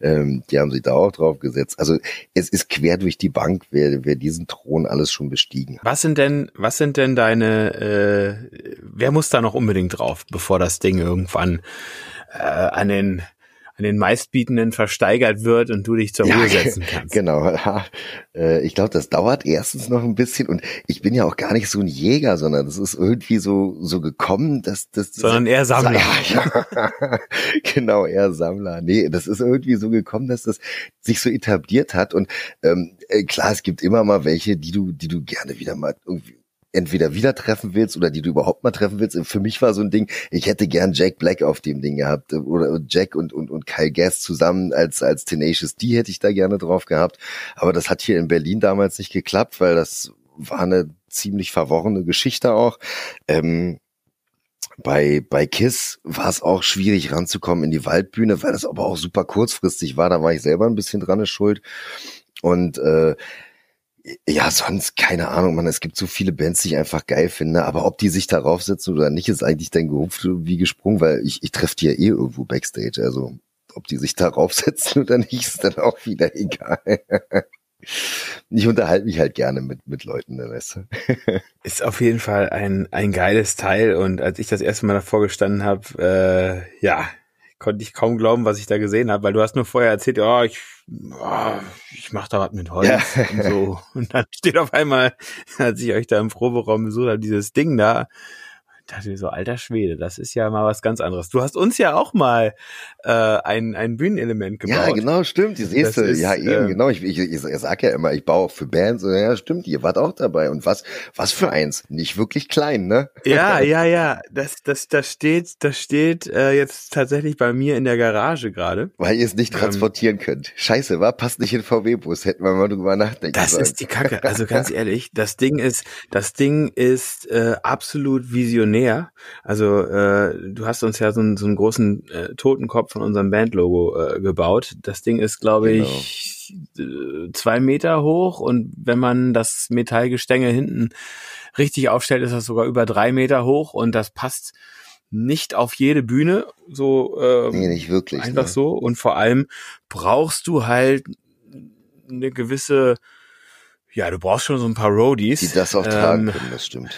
Ähm, die haben sich da auch drauf gesetzt. Also es ist quer durch die Bank, wer, wer diesen Thron alles schon bestiegen hat. Was sind denn, was sind denn deine, äh, wer muss da noch unbedingt drauf, bevor das Ding irgendwann äh, an den an den meistbietenden versteigert wird und du dich zur Ruhe ja, [LAUGHS] setzen kannst. Genau. Äh, ich glaube, das dauert erstens noch ein bisschen und ich bin ja auch gar nicht so ein Jäger, sondern das ist irgendwie so so gekommen, dass das sondern eher Sammler. [LAUGHS] Ja, genau, eher Sammler. Nee, das ist irgendwie so gekommen, dass das sich so etabliert hat und ähm, äh, klar, es gibt immer mal welche, die du die du gerne wieder mal irgendwie entweder wieder treffen willst oder die du überhaupt mal treffen willst. Für mich war so ein Ding, ich hätte gern Jack Black auf dem Ding gehabt oder Jack und, und, und Kyle Gass zusammen als, als Tenacious D hätte ich da gerne drauf gehabt. Aber das hat hier in Berlin damals nicht geklappt, weil das war eine ziemlich verworrene Geschichte auch. Ähm, bei, bei Kiss war es auch schwierig ranzukommen in die Waldbühne, weil das aber auch super kurzfristig war. Da war ich selber ein bisschen dran schuld. Und äh, ja, sonst keine Ahnung, man. Es gibt so viele Bands, die ich einfach geil finde. Aber ob die sich darauf setzen oder nicht, ist eigentlich dann gehupft wie gesprungen, weil ich, ich treffe die ja eh irgendwo Backstage. Also ob die sich darauf setzen [LAUGHS] oder nicht, ist dann auch wieder egal. ich unterhalte mich halt gerne mit, mit Leuten, ne, weißt du. [LAUGHS] ist auf jeden Fall ein, ein geiles Teil. Und als ich das erste Mal davor gestanden habe, äh, ja, konnte ich kaum glauben, was ich da gesehen habe, weil du hast nur vorher erzählt, ja, oh, ich, oh, ich mach da was mit Holz ja. und so. Und dann steht auf einmal, [LAUGHS] als ich euch da im Proberaum besucht habe, dieses Ding da. Dachte so, alter Schwede, das ist ja mal was ganz anderes. Du hast uns ja auch mal äh, ein, ein Bühnenelement gebaut. Ja, genau, stimmt. Die siehst du, ja eben, äh, genau. Ich, ich, ich, sag ja immer, ich baue auch für Bands. Ja, stimmt, ihr wart auch dabei. Und was, was für eins? Nicht wirklich klein, ne? Ja, [LAUGHS] ja, ja. Das, das, das steht, das steht äh, jetzt tatsächlich bei mir in der Garage gerade. Weil ihr es nicht ähm, transportieren ähm, könnt. Scheiße, war passt nicht in VW-Bus. Hätten wir mal drüber nachdenken Das sollen. ist die Kacke. Also [LAUGHS] ganz ehrlich, das Ding ist, das Ding ist äh, absolut visionär. Also äh, du hast uns ja so, einen, so einen großen äh, Totenkopf von unserem Bandlogo äh, gebaut. Das Ding ist, glaube genau. ich, äh, zwei Meter hoch und wenn man das Metallgestänge hinten richtig aufstellt, ist das sogar über drei Meter hoch und das passt nicht auf jede Bühne so ähm, nee, nicht wirklich, einfach ne? so und vor allem brauchst du halt eine gewisse ja, du brauchst schon so ein paar Roadies. Die das auch tragen ähm, können, das stimmt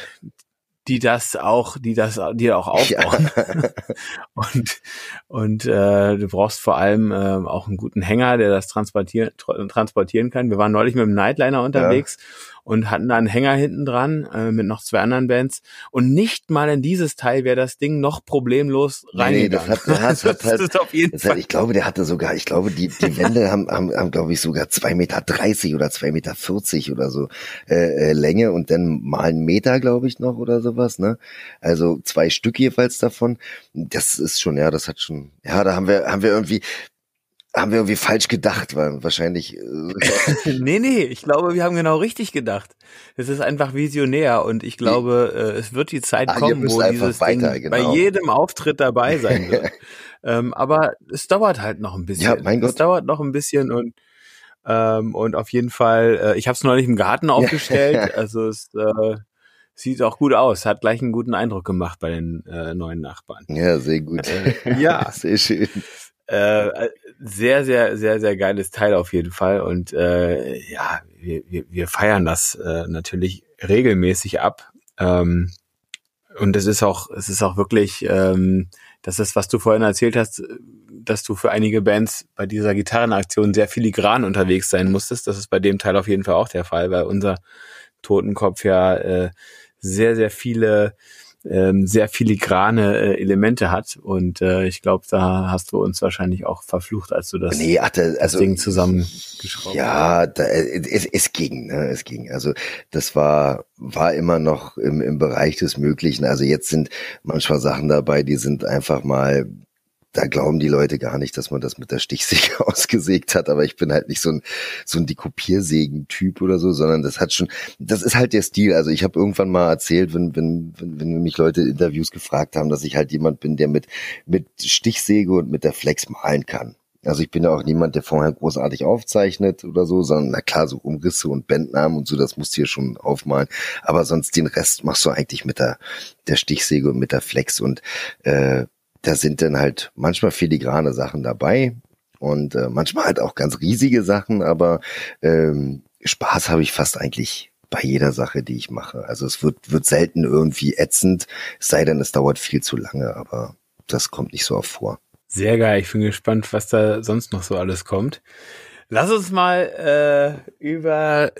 die das auch, die das, die auch aufbauen. Ja. [LAUGHS] und und äh, du brauchst vor allem äh, auch einen guten Hänger, der das transportieren transportieren kann. Wir waren neulich mit dem Nightliner unterwegs ja und hatten da einen Hänger hinten dran äh, mit noch zwei anderen Bands und nicht mal in dieses Teil wäre das Ding noch problemlos reingegangen. Nee, das hat, das hat [LAUGHS] halt, das auf jeden Fall. Hat, ich glaube, der hatte sogar, ich glaube, die, die [LAUGHS] Wände haben, haben, haben glaube ich, sogar zwei Meter dreißig oder zwei Meter vierzig oder so äh, äh, Länge und dann mal einen Meter, glaube ich, noch oder sowas, ne? Also zwei Stück jeweils davon. Das ist schon, ja, das hat schon, ja, da haben wir, haben wir irgendwie, haben wir irgendwie falsch gedacht, weil wahrscheinlich. Äh, [LAUGHS] nee, nee, ich glaube, wir haben genau richtig gedacht. Es ist einfach visionär und ich glaube, äh, es wird die Zeit ah, kommen, wo dieses weiter, Ding genau. bei jedem Auftritt dabei sein wird. [LAUGHS] ähm, aber es dauert halt noch ein bisschen. Ja, mein Gott. Es dauert noch ein bisschen und ähm, und auf jeden Fall, äh, ich habe es neulich im Garten aufgestellt, [LAUGHS] also es äh, sieht auch gut aus, hat gleich einen guten Eindruck gemacht bei den äh, neuen Nachbarn. Ja, sehr gut. Äh, ja, sehr schön. Äh, sehr, sehr, sehr, sehr geiles Teil auf jeden Fall. Und äh, ja, wir, wir, wir feiern das äh, natürlich regelmäßig ab. Ähm, und es ist auch, es ist auch wirklich, ähm, das ist, was du vorhin erzählt hast, dass du für einige Bands bei dieser Gitarrenaktion sehr filigran unterwegs sein musstest. Das ist bei dem Teil auf jeden Fall auch der Fall, weil unser Totenkopf ja äh, sehr, sehr viele ähm, sehr filigrane äh, Elemente hat. Und äh, ich glaube, da hast du uns wahrscheinlich auch verflucht, als du das, nee, hatte, also, das Ding zusammengeschraubt Ja, da, es, es ging, ne, es ging. Also das war war immer noch im, im Bereich des Möglichen. Also jetzt sind manchmal Sachen dabei, die sind einfach mal da glauben die Leute gar nicht, dass man das mit der Stichsäge [LAUGHS] ausgesägt hat, aber ich bin halt nicht so ein so ein Dekopiersägen-Typ oder so, sondern das hat schon, das ist halt der Stil. Also ich habe irgendwann mal erzählt, wenn, wenn, wenn, wenn mich Leute in Interviews gefragt haben, dass ich halt jemand bin, der mit, mit Stichsäge und mit der Flex malen kann. Also ich bin ja auch niemand, der vorher großartig aufzeichnet oder so, sondern na klar, so Umrisse und Bandnamen und so, das musst du hier schon aufmalen. Aber sonst den Rest machst du eigentlich mit der, der Stichsäge und mit der Flex und äh, da sind dann halt manchmal filigrane Sachen dabei und äh, manchmal halt auch ganz riesige Sachen, aber ähm, Spaß habe ich fast eigentlich bei jeder Sache, die ich mache. Also es wird, wird selten irgendwie ätzend, sei denn, es dauert viel zu lange, aber das kommt nicht so oft vor. Sehr geil, ich bin gespannt, was da sonst noch so alles kommt. Lass uns mal äh, über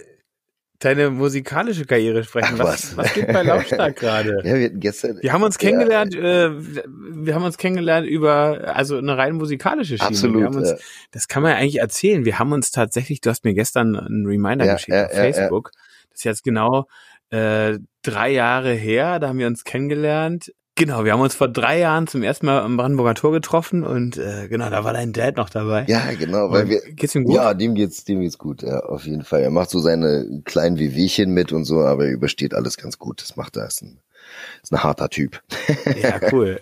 deine musikalische Karriere sprechen. Ach, was, was, was geht bei [LAUGHS] Lautstark gerade? Ja, wir gestern. Wir haben uns kennengelernt, ja. äh, wir haben uns kennengelernt über also eine rein musikalische Schiene. Absolut. Uns, ja. Das kann man ja eigentlich erzählen. Wir haben uns tatsächlich, du hast mir gestern einen Reminder ja, geschickt auf Facebook. Das ist jetzt genau äh, drei Jahre her, da haben wir uns kennengelernt. Genau, wir haben uns vor drei Jahren zum ersten Mal am Brandenburger Tor getroffen und äh, genau, da war dein Dad noch dabei. Ja, genau, weil und wir geht's ihm gut? Ja, dem geht's dem geht's gut, ja, auf jeden Fall. Er macht so seine kleinen Wehwehchen mit und so, aber er übersteht alles ganz gut. Das macht er, ist ein, ist ein harter Typ. Ja, cool.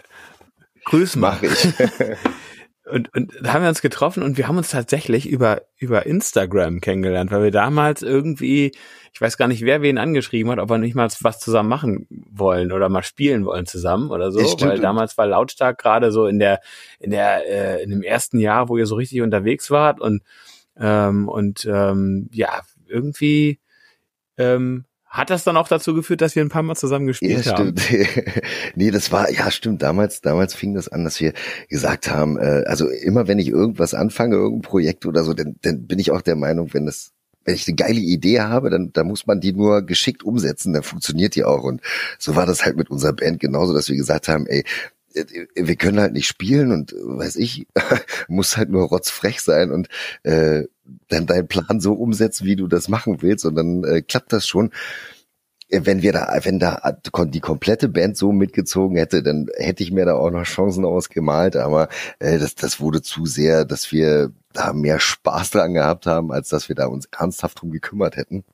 Grüß [LAUGHS] mal. Mach ich. [LAUGHS] und, und da haben wir uns getroffen und wir haben uns tatsächlich über, über Instagram kennengelernt, weil wir damals irgendwie, ich weiß gar nicht, wer wen angeschrieben hat, ob wir nicht mal was zusammen machen wollen oder mal spielen wollen zusammen oder so, weil damals war lautstark gerade so in der, in der, äh, in dem ersten Jahr, wo ihr so richtig unterwegs wart und, ähm, und, ähm, ja, irgendwie, ähm, hat das dann auch dazu geführt, dass wir ein paar Mal zusammen gespielt ja, haben? [LAUGHS] nee, das war, ja stimmt, damals, damals fing das an, dass wir gesagt haben, äh, also immer wenn ich irgendwas anfange, irgendein Projekt oder so, dann, dann bin ich auch der Meinung, wenn das wenn ich eine geile Idee habe, dann, dann muss man die nur geschickt umsetzen, dann funktioniert die auch. Und so war das halt mit unserer Band genauso, dass wir gesagt haben, ey, wir können halt nicht spielen und weiß ich, [LAUGHS] muss halt nur rotzfrech sein und äh, dann deinen Plan so umsetzen, wie du das machen willst. Und dann äh, klappt das schon. Äh, wenn wir da, wenn da die komplette Band so mitgezogen hätte, dann hätte ich mir da auch noch Chancen ausgemalt, aber äh, das, das wurde zu sehr, dass wir da mehr Spaß dran gehabt haben, als dass wir da uns ernsthaft drum gekümmert hätten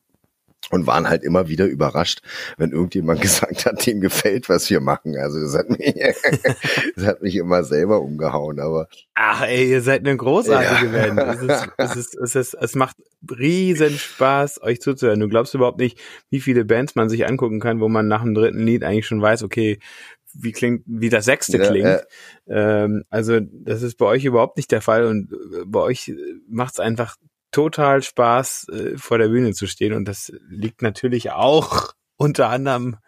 und waren halt immer wieder überrascht, wenn irgendjemand [LAUGHS] gesagt hat, dem gefällt, was wir machen. Also das hat mich, [LAUGHS] das hat mich immer selber umgehauen, aber. Ach ey, ihr seid eine großartige ja. Band. Es, ist, es, ist, es, ist, es macht riesen Spaß, euch zuzuhören. Du glaubst überhaupt nicht, wie viele Bands man sich angucken kann, wo man nach dem dritten Lied eigentlich schon weiß, okay, wie klingt, wie das sechste ja, klingt. Ja. Ähm, also das ist bei euch überhaupt nicht der Fall und äh, bei euch macht es einfach total Spaß, äh, vor der Bühne zu stehen. Und das liegt natürlich auch [LAUGHS] unter anderem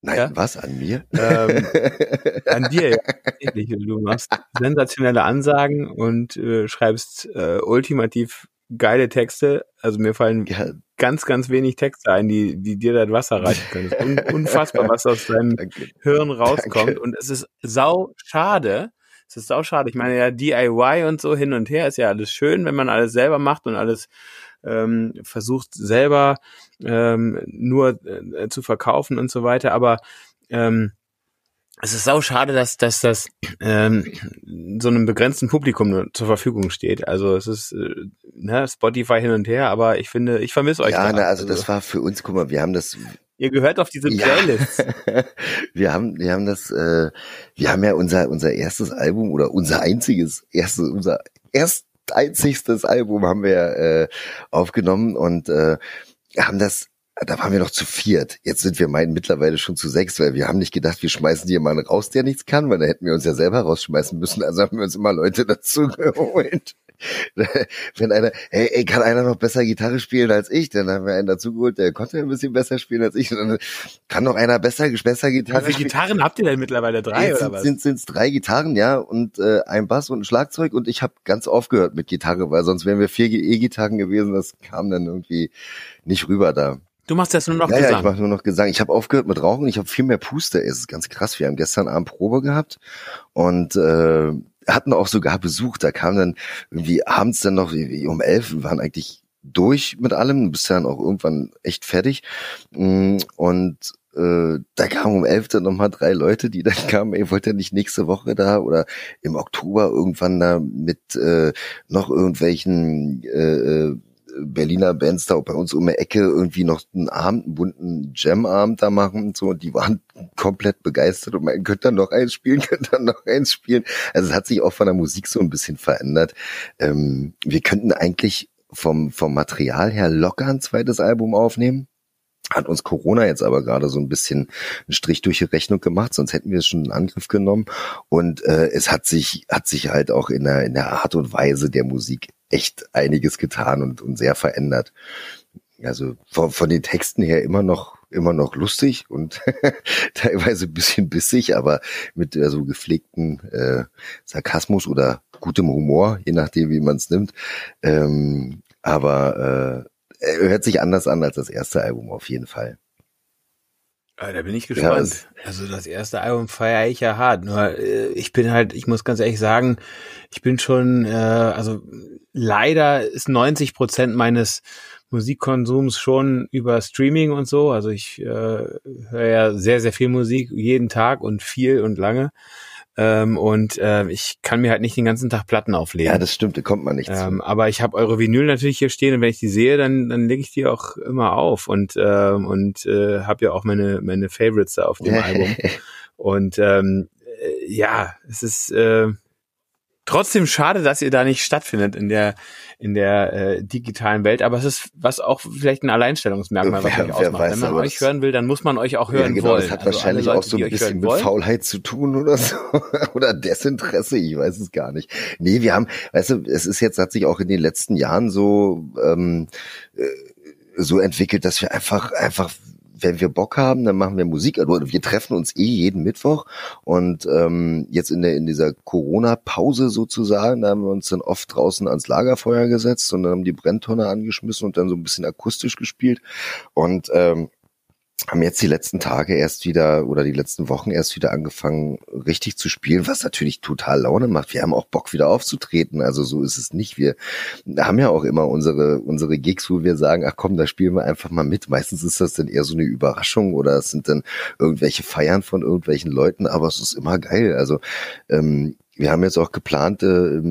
Nein, ja? was an mir? Ähm, [LAUGHS] an dir, ja. Du machst sensationelle Ansagen und äh, schreibst äh, ultimativ geile Texte. Also mir fallen ja. ganz, ganz wenig Texte ein, die, die dir das Wasser reichen können. Ist unfassbar, was aus deinem [LAUGHS] Danke. Hirn rauskommt. Danke. Und es ist sau schade, es ist auch schade. Ich meine ja DIY und so hin und her ist ja alles schön, wenn man alles selber macht und alles ähm, versucht selber ähm, nur äh, zu verkaufen und so weiter. Aber ähm, es ist auch schade, dass, dass das ähm, so einem begrenzten Publikum nur zur Verfügung steht. Also es ist äh, ne, Spotify hin und her, aber ich finde, ich vermisse euch. Ja, da. ne, also, also das war für uns, guck mal, wir haben das Ihr gehört auf diese Playlist. Ja. [LAUGHS] wir haben, wir haben das, äh, wir haben ja unser unser erstes Album oder unser einziges erstes, unser erst einzigstes Album haben wir äh, aufgenommen und äh, haben das da waren wir noch zu viert. Jetzt sind wir meinen mittlerweile schon zu sechs, weil wir haben nicht gedacht, wir schmeißen jemanden raus, der nichts kann, weil da hätten wir uns ja selber rausschmeißen müssen. Also haben wir uns immer Leute [LAUGHS] dazu geholt. wenn einer, hey, ey, kann einer noch besser Gitarre spielen als ich, dann haben wir einen dazugeholt, der konnte ein bisschen besser spielen als ich. Und dann kann noch einer besser, besser Gitarre spielen. Wie viele Gitarren habt ihr denn mittlerweile? Drei Jetzt oder was? Sind es drei Gitarren, ja, und äh, ein Bass und ein Schlagzeug und ich habe ganz aufgehört mit Gitarre, weil sonst wären wir vier E-Gitarren gewesen, das kam dann irgendwie nicht rüber da. Du machst jetzt nur noch ja, Gesang. Ja, ich mache nur noch Gesang. Ich habe aufgehört mit Rauchen. Ich habe viel mehr Puste. Es ist ganz krass. Wir haben gestern Abend Probe gehabt und äh, hatten auch sogar Besuch. Da kam dann irgendwie abends dann noch um elf. Wir waren eigentlich durch mit allem. Du bist dann auch irgendwann echt fertig. Mm, und äh, da kamen um elf dann nochmal drei Leute, die dann [LAUGHS] kamen, ey, wollt ihr nicht nächste Woche da oder im Oktober irgendwann da mit äh, noch irgendwelchen äh, äh Berliner Bands da bei uns um die Ecke irgendwie noch einen Abend, einen bunten Jam-Abend da machen und so. Und die waren komplett begeistert und man könnte dann noch eins spielen, [LAUGHS] könnte dann noch eins spielen. Also es hat sich auch von der Musik so ein bisschen verändert. Ähm, wir könnten eigentlich vom, vom Material her locker ein zweites Album aufnehmen. Hat uns Corona jetzt aber gerade so ein bisschen einen Strich durch die Rechnung gemacht, sonst hätten wir es schon in Angriff genommen. Und äh, es hat sich, hat sich halt auch in der, in der Art und Weise der Musik echt einiges getan und, und sehr verändert. Also von, von den Texten her immer noch immer noch lustig und [LAUGHS] teilweise ein bisschen bissig, aber mit äh, so gepflegten äh, Sarkasmus oder gutem Humor, je nachdem, wie man es nimmt. Ähm, aber äh, hört sich anders an als das erste Album auf jeden Fall. Ja, da bin ich gespannt. Ja, also das erste Album feiere ich ja hart. Nur äh, ich bin halt, ich muss ganz ehrlich sagen, ich bin schon, äh, also leider ist 90 Prozent meines Musikkonsums schon über Streaming und so. Also ich äh, höre ja sehr, sehr viel Musik jeden Tag und viel und lange. Ähm, und äh, ich kann mir halt nicht den ganzen Tag Platten auflegen. Ja, das stimmt, da kommt man nicht ähm, zu. Aber ich habe eure Vinyl natürlich hier stehen und wenn ich die sehe, dann, dann lege ich die auch immer auf und, ähm, und äh, habe ja auch meine, meine Favorites da auf dem Album. [LAUGHS] Und ähm, äh, ja, es ist äh, trotzdem schade, dass ihr da nicht stattfindet in der in der äh, digitalen Welt, aber es ist was auch vielleicht ein Alleinstellungsmerkmal, was wer, euch ausmacht. Weiß, Wenn man euch hören will, dann muss man euch auch hören ja, genau, wollen. Das hat also wahrscheinlich Leute, auch so ein bisschen mit Faulheit zu tun oder so [LAUGHS] oder Desinteresse, ich weiß es gar nicht. Nee, wir haben, weißt du, es ist jetzt hat sich auch in den letzten Jahren so ähm, äh, so entwickelt, dass wir einfach einfach wenn wir Bock haben, dann machen wir Musik. Also wir treffen uns eh jeden Mittwoch und ähm, jetzt in der in dieser Corona-Pause sozusagen, da haben wir uns dann oft draußen ans Lagerfeuer gesetzt und dann haben die Brenntonne angeschmissen und dann so ein bisschen akustisch gespielt und ähm, haben jetzt die letzten Tage erst wieder oder die letzten Wochen erst wieder angefangen, richtig zu spielen, was natürlich total Laune macht. Wir haben auch Bock wieder aufzutreten. Also so ist es nicht. Wir haben ja auch immer unsere, unsere Gigs, wo wir sagen, ach komm, da spielen wir einfach mal mit. Meistens ist das dann eher so eine Überraschung oder es sind dann irgendwelche Feiern von irgendwelchen Leuten, aber es ist immer geil. Also ähm, wir haben jetzt auch geplant, äh,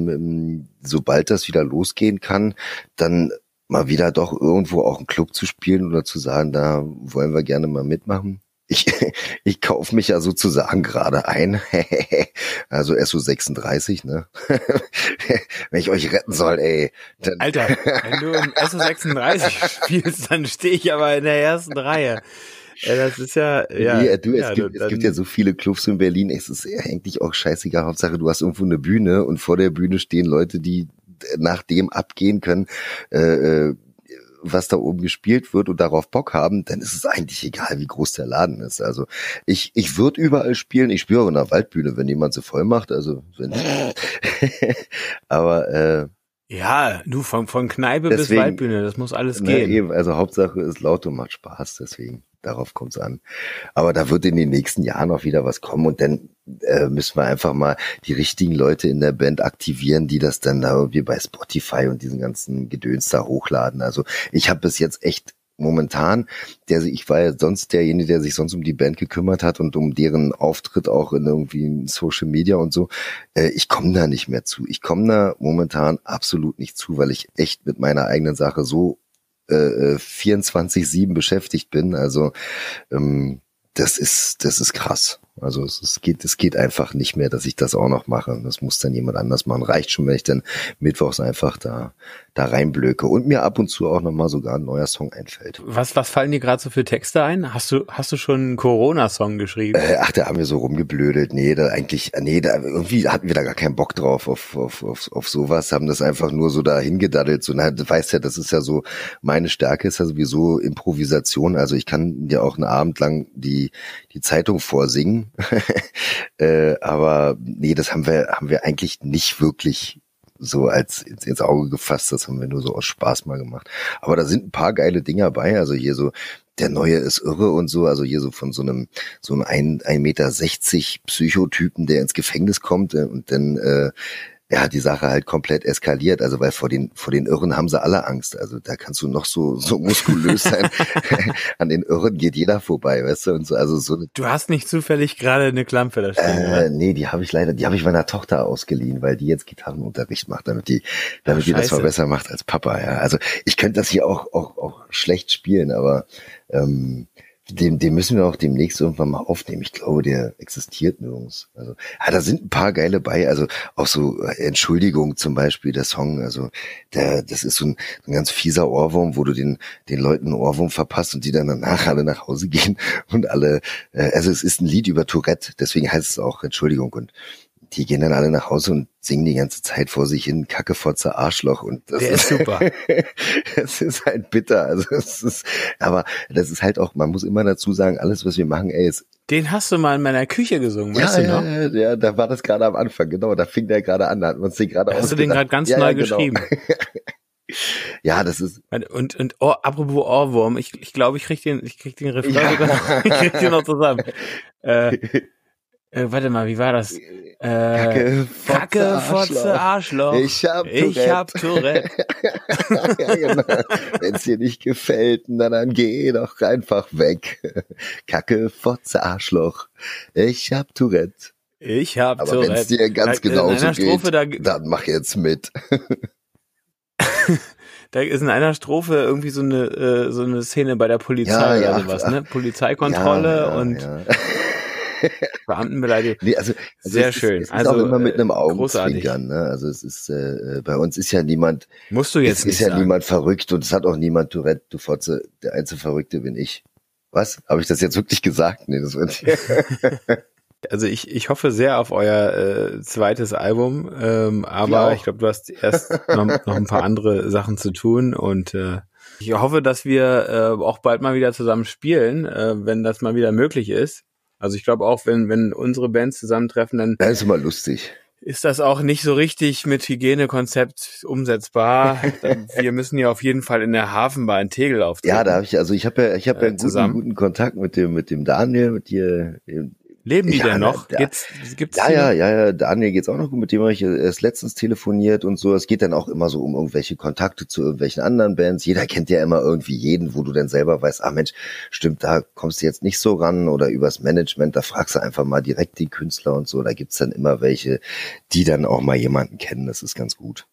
sobald das wieder losgehen kann, dann mal wieder doch irgendwo auch einen Club zu spielen oder zu sagen, da wollen wir gerne mal mitmachen. Ich, [LAUGHS] ich kaufe mich ja sozusagen gerade ein. [LAUGHS] also SO 36, ne? [LAUGHS] wenn ich euch retten soll, ey. Dann Alter, wenn du im SO 36 spielst, dann stehe ich aber in der ersten Reihe. Ja, das ist ja, ja. Nee, du, es, ja, gibt, es gibt ja so viele Clubs in Berlin. Es ist eigentlich auch scheißegal. Hauptsache, du hast irgendwo eine Bühne und vor der Bühne stehen Leute, die nach dem abgehen können, äh, äh, was da oben gespielt wird und darauf Bock haben, dann ist es eigentlich egal, wie groß der Laden ist. Also ich, ich würde überall spielen. Ich spiele auch in der Waldbühne, wenn jemand sie voll macht. Also wenn [LAUGHS] aber äh, ja, du von, von Kneipe deswegen, bis Waldbühne, das muss alles gehen. Eben, also Hauptsache ist laut und macht Spaß, deswegen darauf kommt es an. Aber da wird in den nächsten Jahren auch wieder was kommen und dann äh, müssen wir einfach mal die richtigen Leute in der Band aktivieren, die das dann da irgendwie bei Spotify und diesen ganzen Gedöns da hochladen. Also ich habe bis jetzt echt momentan, der ich war ja sonst derjenige, der sich sonst um die Band gekümmert hat und um deren Auftritt auch in irgendwie Social Media und so. Äh, ich komme da nicht mehr zu. Ich komme da momentan absolut nicht zu, weil ich echt mit meiner eigenen Sache so äh, 24-7 beschäftigt bin. Also ähm, das ist, das ist krass. Also es, es geht, es geht einfach nicht mehr, dass ich das auch noch mache. Das muss dann jemand anders machen. Reicht schon, wenn ich dann mittwochs einfach da da reinblöke und mir ab und zu auch nochmal sogar ein neuer Song einfällt. Was, was fallen dir gerade so für Texte ein? Hast du, hast du schon einen Corona-Song geschrieben? Äh, ach, da haben wir so rumgeblödelt. Nee, da eigentlich, nee, da irgendwie hatten wir da gar keinen Bock drauf auf, auf, auf, auf sowas, haben das einfach nur so da hingedaddelt. So, na, du weißt ja, das ist ja so, meine Stärke ist ja sowieso Improvisation. Also ich kann dir auch einen Abend lang die, die Zeitung vorsingen. [LAUGHS] äh, aber nee, das haben wir, haben wir eigentlich nicht wirklich so als ins, ins Auge gefasst. Das haben wir nur so aus Spaß mal gemacht. Aber da sind ein paar geile Dinger dabei. Also hier so der Neue ist irre und so, also hier so von so einem so einem ein Meter sechzig Psychotypen, der ins Gefängnis kommt äh, und dann äh, er hat die Sache halt komplett eskaliert. Also weil vor den vor den Irren haben sie alle Angst. Also da kannst du noch so so [LAUGHS] muskulös sein. [LAUGHS] An den Irren geht jeder vorbei, weißt du? Und so also so. Du hast nicht zufällig gerade eine Klampe da stehen. Äh, nee, die habe ich leider, die habe ich meiner Tochter ausgeliehen, weil die jetzt Gitarrenunterricht macht, damit die damit Ach, die das mal besser macht als Papa. Ja, also ich könnte das hier auch auch auch schlecht spielen, aber ähm, den, den müssen wir auch demnächst irgendwann mal aufnehmen. Ich glaube, der existiert nirgends. Also, ja, da sind ein paar geile bei. Also auch so äh, Entschuldigung zum Beispiel, der Song. Also der, das ist so ein, ein ganz fieser Ohrwurm, wo du den, den Leuten einen Ohrwurm verpasst und die dann danach alle nach Hause [LAUGHS] gehen und alle. Äh, also es ist ein Lied über Tourette, deswegen heißt es auch Entschuldigung und die gehen dann alle nach Hause und singen die ganze Zeit vor sich hin, Kacke, Fotze, Arschloch und das Der ist, [LAUGHS] super. es ist halt bitter, also es ist, aber das ist halt auch, man muss immer dazu sagen, alles, was wir machen, ey, ist den hast du mal in meiner Küche gesungen, ja, weißt du noch? Ja, ja, da war das gerade am Anfang, genau, da fing der gerade an, da hat man sich gerade Hast du den gerade ganz ja, neu ja, genau. geschrieben? [LAUGHS] ja, das ist. Und, und oh, apropos Ohrwurm, ich, ich glaube, ich krieg den, ich krieg den Refrain ja. sogar noch, ich krieg den noch zusammen. [LAUGHS] äh, äh, warte mal, wie war das? Äh, Kacke, Fotze, Kacke, Fotze Arschloch. Ich hab Tourette. Ich hab Tourette. [LAUGHS] ja, genau. Wenn's dir nicht gefällt, dann, dann geh doch einfach weg. [LAUGHS] Kacke, Fotze, Arschloch. Ich hab Tourette. Ich hab Aber Tourette. Aber wenn's dir ganz genauso geht, da, dann mach jetzt mit. [LAUGHS] da ist in einer Strophe irgendwie so eine äh, so eine Szene bei der Polizei ja, oder sowas, ne? Polizeikontrolle ja, ja, und Beamtenbeleidigung. Nee, also, also sehr schön. Ist, es also ist auch immer mit einem Augenzwinkern. Ne? Also es ist äh, bei uns ist ja niemand. Musst du jetzt es nicht ist ja sagen. niemand verrückt und es hat auch niemand Tourette. Du Fotze, der einzige Verrückte bin ich. Was? Habe ich das jetzt wirklich gesagt? Nee, das wird. [LAUGHS] Also ich, ich hoffe sehr auf euer äh, zweites Album, ähm, aber ich glaube, du hast erst noch, noch ein paar andere Sachen zu tun und äh, Ich hoffe, dass wir äh, auch bald mal wieder zusammen spielen, äh, wenn das mal wieder möglich ist. Also ich glaube auch, wenn, wenn unsere Bands zusammentreffen, dann. Das ist immer lustig ist das auch nicht so richtig mit Hygienekonzept umsetzbar. [LAUGHS] wir müssen ja auf jeden Fall in der Hafenbar in Tegel auftreten. Ja, da habe ich, also ich habe ja, ich habe ja einen guten, guten, Kontakt mit dem, mit dem Daniel, mit dir, Leben die ja, denn noch? Da, gibt's, gibt's ja, ja, ja, ja, Daniel geht's auch noch gut, mit dem habe ich erst letztens telefoniert und so. Es geht dann auch immer so um irgendwelche Kontakte zu irgendwelchen anderen Bands. Jeder kennt ja immer irgendwie jeden, wo du dann selber weißt, ah Mensch, stimmt, da kommst du jetzt nicht so ran oder übers Management, da fragst du einfach mal direkt die Künstler und so. Da gibt's dann immer welche, die dann auch mal jemanden kennen. Das ist ganz gut.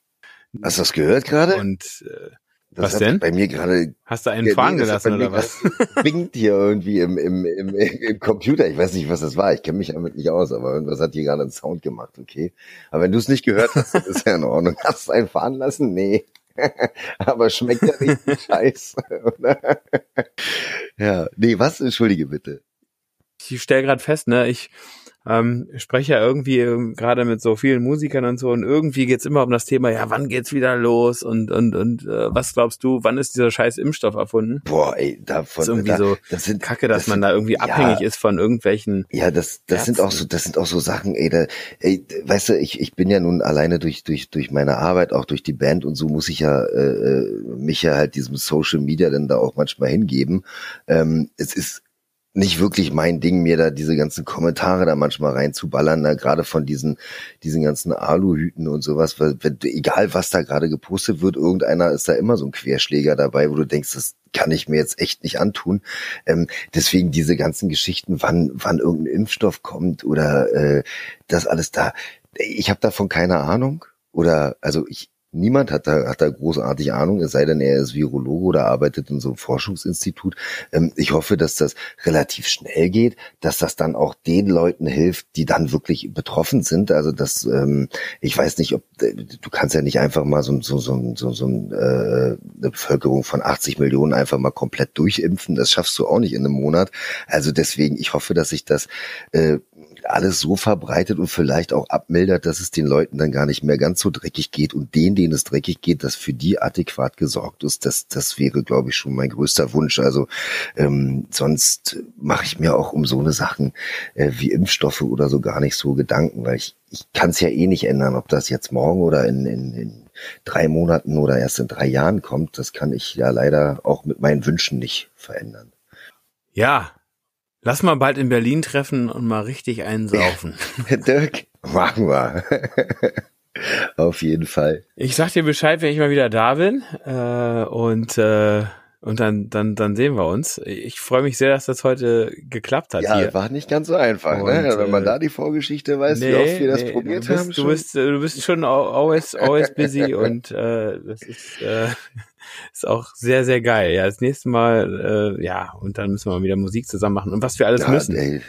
Hast du das gehört gerade? Und äh, das was denn? Bei mir gerade. Hast du einen fahren gelassen oder was? Winkt hier irgendwie im, im, im, im Computer. Ich weiß nicht, was das war. Ich kenne mich damit nicht aus, aber irgendwas hat hier gerade einen Sound gemacht, okay. Aber wenn du es nicht gehört hast, ist ja in Ordnung. [LAUGHS] Hast du einen fahren lassen? Nee. [LAUGHS] aber schmeckt ja richtig [LAUGHS] scheiße, oder? ja. Nee, was? Entschuldige bitte. Ich stelle gerade fest, ne, ich ähm, spreche ja irgendwie ähm, gerade mit so vielen Musikern und so und irgendwie geht's immer um das Thema, ja, wann geht's wieder los und und und äh, was glaubst du, wann ist dieser scheiß Impfstoff erfunden? Boah, ey, davon das ist irgendwie da, so das sind, Kacke, dass das man sind, da irgendwie abhängig ja, ist von irgendwelchen Ja, das das Ärzten. sind auch so das sind auch so Sachen, ey, da, ey, weißt du, ich ich bin ja nun alleine durch durch durch meine Arbeit, auch durch die Band und so muss ich ja äh, äh mich ja halt diesem Social Media dann da auch manchmal hingeben. Ähm, es ist nicht wirklich mein Ding, mir da diese ganzen Kommentare da manchmal reinzuballern, da gerade von diesen, diesen ganzen Aluhüten und sowas, weil, wenn, egal was da gerade gepostet wird, irgendeiner ist da immer so ein Querschläger dabei, wo du denkst, das kann ich mir jetzt echt nicht antun. Ähm, deswegen diese ganzen Geschichten, wann, wann irgendein Impfstoff kommt oder äh, das alles da, ich habe davon keine Ahnung. Oder also ich, Niemand hat da, hat da großartig Ahnung, es sei denn, er ist Virologe oder arbeitet in so einem Forschungsinstitut. Ähm, ich hoffe, dass das relativ schnell geht, dass das dann auch den Leuten hilft, die dann wirklich betroffen sind. Also das, ähm, ich weiß nicht, ob du kannst ja nicht einfach mal so, so, so, so, so äh, eine Bevölkerung von 80 Millionen einfach mal komplett durchimpfen. Das schaffst du auch nicht in einem Monat. Also deswegen, ich hoffe, dass sich das äh, alles so verbreitet und vielleicht auch abmildert, dass es den Leuten dann gar nicht mehr ganz so dreckig geht und denen, denen es dreckig geht, dass für die adäquat gesorgt ist. Das, das wäre, glaube ich, schon mein größter Wunsch. Also ähm, sonst mache ich mir auch um so eine Sachen äh, wie Impfstoffe oder so gar nicht so Gedanken, weil ich, ich kann es ja eh nicht ändern, ob das jetzt morgen oder in, in, in drei Monaten oder erst in drei Jahren kommt. Das kann ich ja leider auch mit meinen Wünschen nicht verändern. Ja, Lass mal bald in Berlin treffen und mal richtig einsaufen. [LAUGHS] Dirk, machen wir. [LAUGHS] Auf jeden Fall. Ich sag dir Bescheid, wenn ich mal wieder da bin. Äh, und äh, und dann, dann, dann sehen wir uns. Ich freue mich sehr, dass das heute geklappt hat. Ja, hier. war nicht ganz so einfach, ne? und, ne? Wenn man äh, da die Vorgeschichte weiß, nee, wie oft wir das nee, probiert du bist, haben. Du bist, du bist schon always, always busy [LAUGHS] und äh, das ist, äh, ist auch sehr, sehr geil. Ja, das nächste Mal, äh, ja, und dann müssen wir mal wieder Musik zusammen machen und was wir alles ja, müssen. Ey,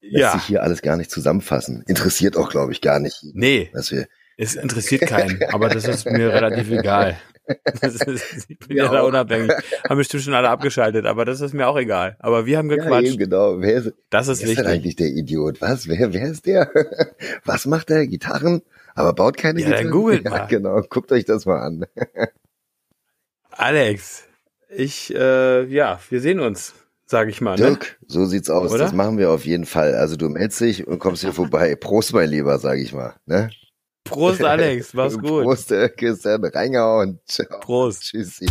lässt ja. sich hier alles gar nicht zusammenfassen. Interessiert auch, glaube ich, gar nicht. Nee. Was wir es interessiert keinen, aber das ist mir [LAUGHS] relativ egal. Ist, ich bin ja, ja da unabhängig. Haben bestimmt schon alle abgeschaltet, aber das ist mir auch egal. Aber wir haben gequatscht. Ja, eben, genau. Wer ist, das ist wer wichtig. ist eigentlich der Idiot? Was? Wer, wer ist der? [LAUGHS] Was macht der? Gitarren? Aber baut keine ja, Gitarren? Dann googelt [LAUGHS] ja, mal. Genau. Guckt euch das mal an. Alex, ich, äh, ja, wir sehen uns, sage ich mal. Ne? Dirk, so sieht's aus. Oder? Das machen wir auf jeden Fall. Also du meldest dich und kommst hier vorbei. Prost, mein Lieber, sage ich mal. Ne? Prost, Alex, [LAUGHS] mach's gut. Prost, Dirk, ist dann reingehauen. Ciao. Prost. Tschüssi.